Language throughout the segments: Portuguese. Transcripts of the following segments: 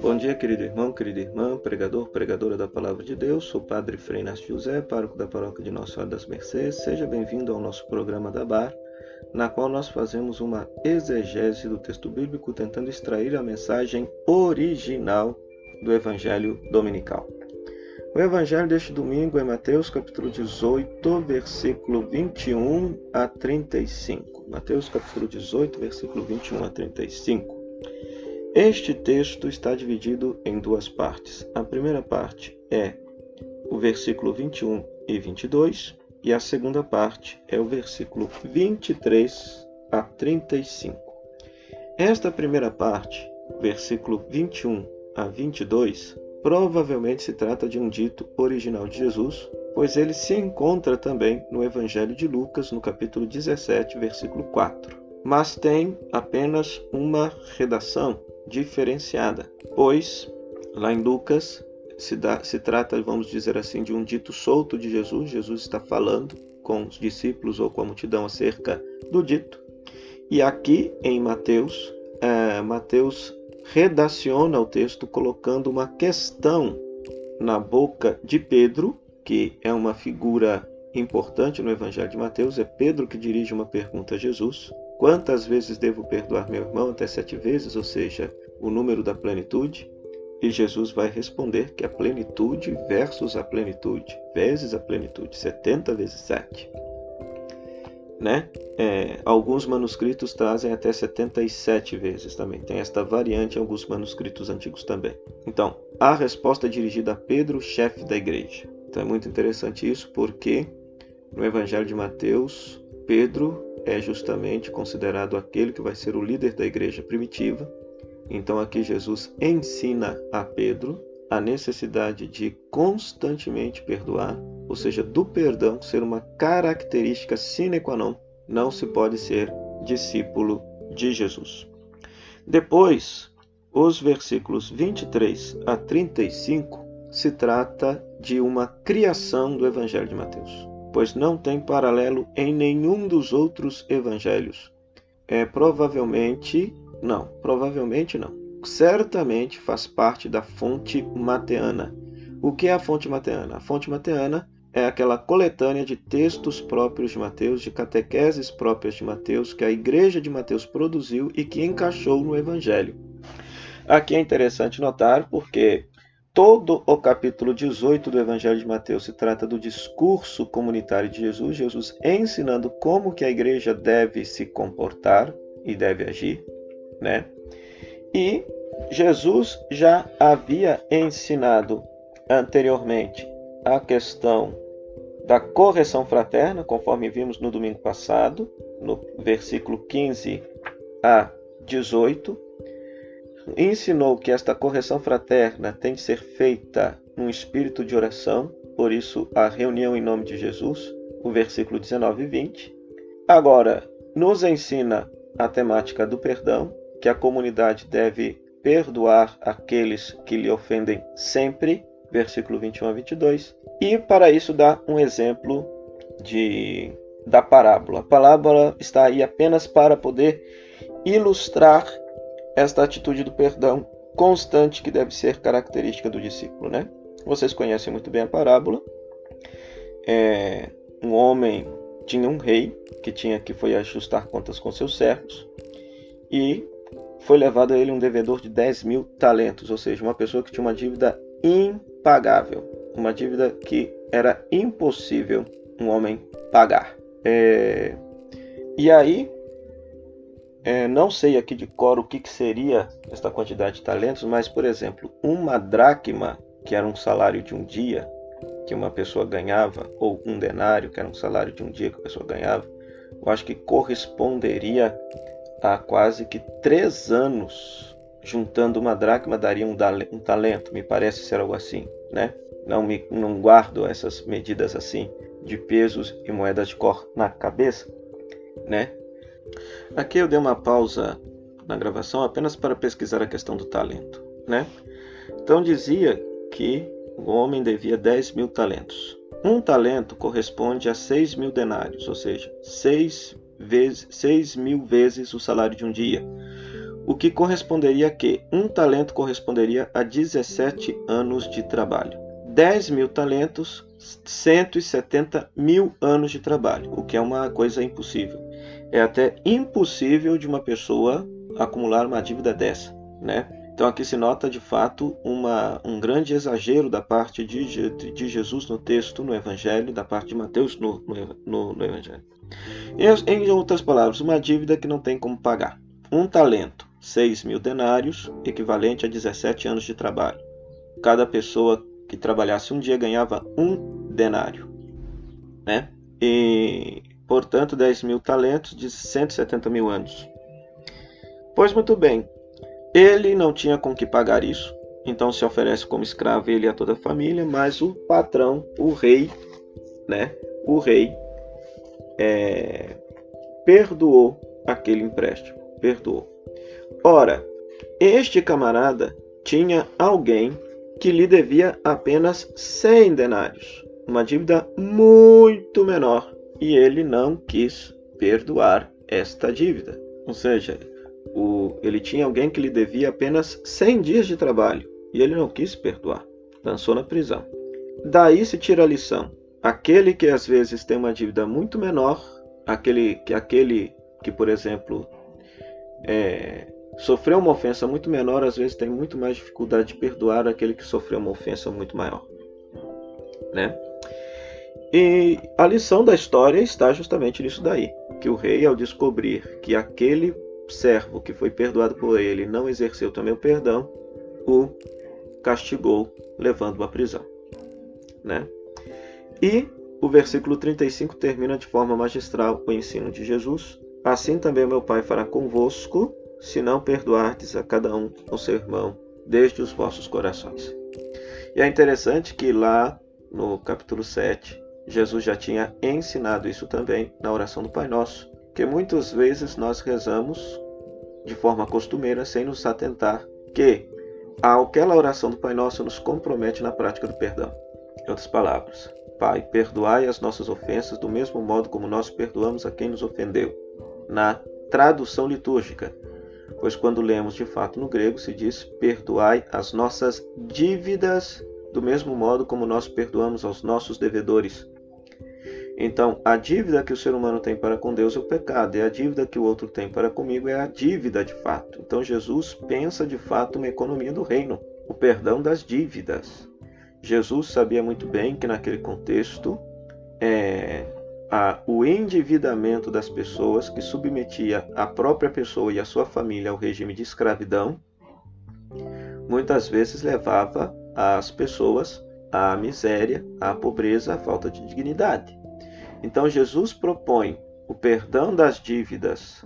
Bom dia, querido irmão, querida irmã, pregador, pregadora da Palavra de Deus. Sou Padre Frei Inácio José, pároco da Paróquia de Nossa Senhora das Mercês. Seja bem-vindo ao nosso programa da Bar, na qual nós fazemos uma exegese do texto bíblico, tentando extrair a mensagem original do Evangelho Dominical. O Evangelho deste domingo é Mateus capítulo 18, versículo 21 a 35. Mateus capítulo 18, versículo 21 a 35. Este texto está dividido em duas partes. A primeira parte é o versículo 21 e 22, e a segunda parte é o versículo 23 a 35. Esta primeira parte, versículo 21 a 22, provavelmente se trata de um dito original de Jesus, pois ele se encontra também no Evangelho de Lucas, no capítulo 17, versículo 4. Mas tem apenas uma redação diferenciada, pois lá em Lucas se, dá, se trata, vamos dizer assim, de um dito solto de Jesus. Jesus está falando com os discípulos ou com a multidão acerca do dito. E aqui em Mateus, é, Mateus redaciona o texto colocando uma questão na boca de Pedro, que é uma figura importante no Evangelho de Mateus. É Pedro que dirige uma pergunta a Jesus. Quantas vezes devo perdoar meu irmão? Até sete vezes, ou seja, o número da plenitude. E Jesus vai responder que a plenitude versus a plenitude, vezes a plenitude, 70 vezes 7. Né? É, alguns manuscritos trazem até 77 vezes também. Tem esta variante em alguns manuscritos antigos também. Então, a resposta é dirigida a Pedro, chefe da igreja. Então é muito interessante isso porque no Evangelho de Mateus, Pedro é justamente considerado aquele que vai ser o líder da igreja primitiva. Então aqui Jesus ensina a Pedro a necessidade de constantemente perdoar, ou seja, do perdão ser uma característica sine qua non, não se pode ser discípulo de Jesus. Depois, os versículos 23 a 35 se trata de uma criação do Evangelho de Mateus pois não tem paralelo em nenhum dos outros evangelhos. É provavelmente não, provavelmente não. Certamente faz parte da fonte mateana. O que é a fonte mateana? A fonte mateana é aquela coletânea de textos próprios de Mateus, de catequeses próprias de Mateus, que a igreja de Mateus produziu e que encaixou no Evangelho. Aqui é interessante notar porque Todo o capítulo 18 do Evangelho de Mateus se trata do discurso comunitário de Jesus, Jesus ensinando como que a igreja deve se comportar e deve agir, né? E Jesus já havia ensinado anteriormente a questão da correção fraterna, conforme vimos no domingo passado, no versículo 15 a 18, ensinou que esta correção fraterna tem de ser feita num espírito de oração, por isso a reunião em nome de Jesus, o versículo 19 e 20. Agora, nos ensina a temática do perdão, que a comunidade deve perdoar aqueles que lhe ofendem sempre, versículo 21 a 22. E para isso dá um exemplo de da parábola. A parábola está aí apenas para poder ilustrar esta atitude do perdão constante que deve ser característica do discípulo, né? Vocês conhecem muito bem a parábola. É, um homem tinha um rei que tinha que foi ajustar contas com seus servos e foi levado a ele um devedor de 10 mil talentos, ou seja, uma pessoa que tinha uma dívida impagável, uma dívida que era impossível um homem pagar. É, e aí é, não sei aqui de cor o que, que seria esta quantidade de talentos, mas, por exemplo, uma dracma, que era um salário de um dia que uma pessoa ganhava, ou um denário, que era um salário de um dia que a pessoa ganhava, eu acho que corresponderia a quase que três anos. Juntando uma dracma daria um, talento, me parece ser algo assim, né? Não, me, não guardo essas medidas assim de pesos e moedas de cor na cabeça, né? Aqui eu dei uma pausa na gravação apenas para pesquisar a questão do talento, né? Então dizia que o homem devia 10 mil talentos. Um talento corresponde a 6 mil denários, ou seja, 6 vezes, seis mil vezes o salário de um dia, o que corresponderia que um talento corresponderia a 17 anos de trabalho. 10 mil talentos, 170 mil anos de trabalho, o que é uma coisa impossível. É até impossível de uma pessoa acumular uma dívida dessa, né? Então aqui se nota de fato uma, um grande exagero da parte de, de Jesus no texto, no Evangelho, da parte de Mateus no, no, no Evangelho. Em, em outras palavras, uma dívida que não tem como pagar. Um talento, 6 mil denários, equivalente a 17 anos de trabalho. Cada pessoa que trabalhasse um dia ganhava um denário. Né? E, portanto, 10 mil talentos de 170 mil anos. Pois muito bem, ele não tinha com que pagar isso, então se oferece como escravo ele e a toda a família, mas o patrão, o rei, né? O rei é, perdoou aquele empréstimo, perdoou. Ora, este camarada tinha alguém que lhe devia apenas 100 denários, uma dívida muito menor, e ele não quis perdoar esta dívida. Ou seja, o, ele tinha alguém que lhe devia apenas 100 dias de trabalho e ele não quis perdoar, lançou na prisão. Daí se tira a lição: aquele que às vezes tem uma dívida muito menor, aquele que aquele que, por exemplo, é, sofreu uma ofensa muito menor, às vezes tem muito mais dificuldade de perdoar aquele que sofreu uma ofensa muito maior, né? E a lição da história está justamente nisso daí, que o rei, ao descobrir que aquele servo que foi perdoado por ele não exerceu também o perdão, o castigou, levando-o à prisão. Né? E o versículo 35 termina de forma magistral o ensino de Jesus. Assim também meu Pai fará convosco, se não perdoardes a cada um o seu irmão, desde os vossos corações. E é interessante que lá no capítulo 7, Jesus já tinha ensinado isso também na oração do Pai Nosso que muitas vezes nós rezamos de forma costumeira sem nos atentar que aquela oração do Pai Nosso nos compromete na prática do perdão. Em outras palavras, Pai, perdoai as nossas ofensas do mesmo modo como nós perdoamos a quem nos ofendeu. Na tradução litúrgica, pois quando lemos de fato no grego se diz perdoai as nossas dívidas do mesmo modo como nós perdoamos aos nossos devedores. Então, a dívida que o ser humano tem para com Deus é o pecado, e a dívida que o outro tem para comigo é a dívida de fato. Então, Jesus pensa de fato uma economia do reino, o perdão das dívidas. Jesus sabia muito bem que naquele contexto, é, a, o endividamento das pessoas que submetia a própria pessoa e a sua família ao regime de escravidão, muitas vezes levava as pessoas à miséria, à pobreza, à falta de dignidade. Então Jesus propõe o perdão das dívidas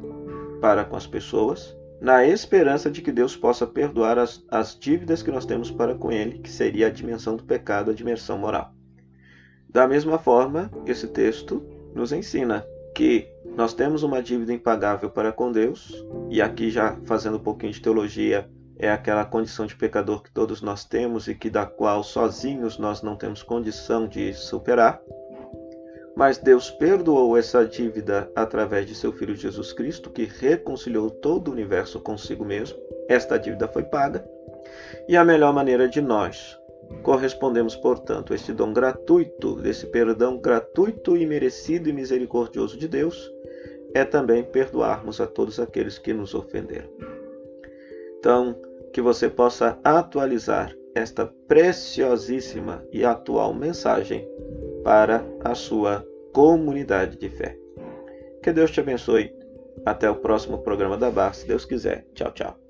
para com as pessoas, na esperança de que Deus possa perdoar as, as dívidas que nós temos para com Ele, que seria a dimensão do pecado, a dimensão moral. Da mesma forma, esse texto nos ensina que nós temos uma dívida impagável para com Deus, e aqui já fazendo um pouquinho de teologia, é aquela condição de pecador que todos nós temos e que da qual sozinhos nós não temos condição de superar. Mas Deus perdoou essa dívida através de seu Filho Jesus Cristo, que reconciliou todo o universo consigo mesmo. Esta dívida foi paga. E a melhor maneira de nós correspondemos, portanto, a este dom gratuito, desse perdão gratuito e merecido e misericordioso de Deus, é também perdoarmos a todos aqueles que nos ofenderam. Então, que você possa atualizar esta preciosíssima e atual mensagem para a sua comunidade de fé. Que Deus te abençoe. Até o próximo programa da Bar, se Deus quiser. Tchau, tchau.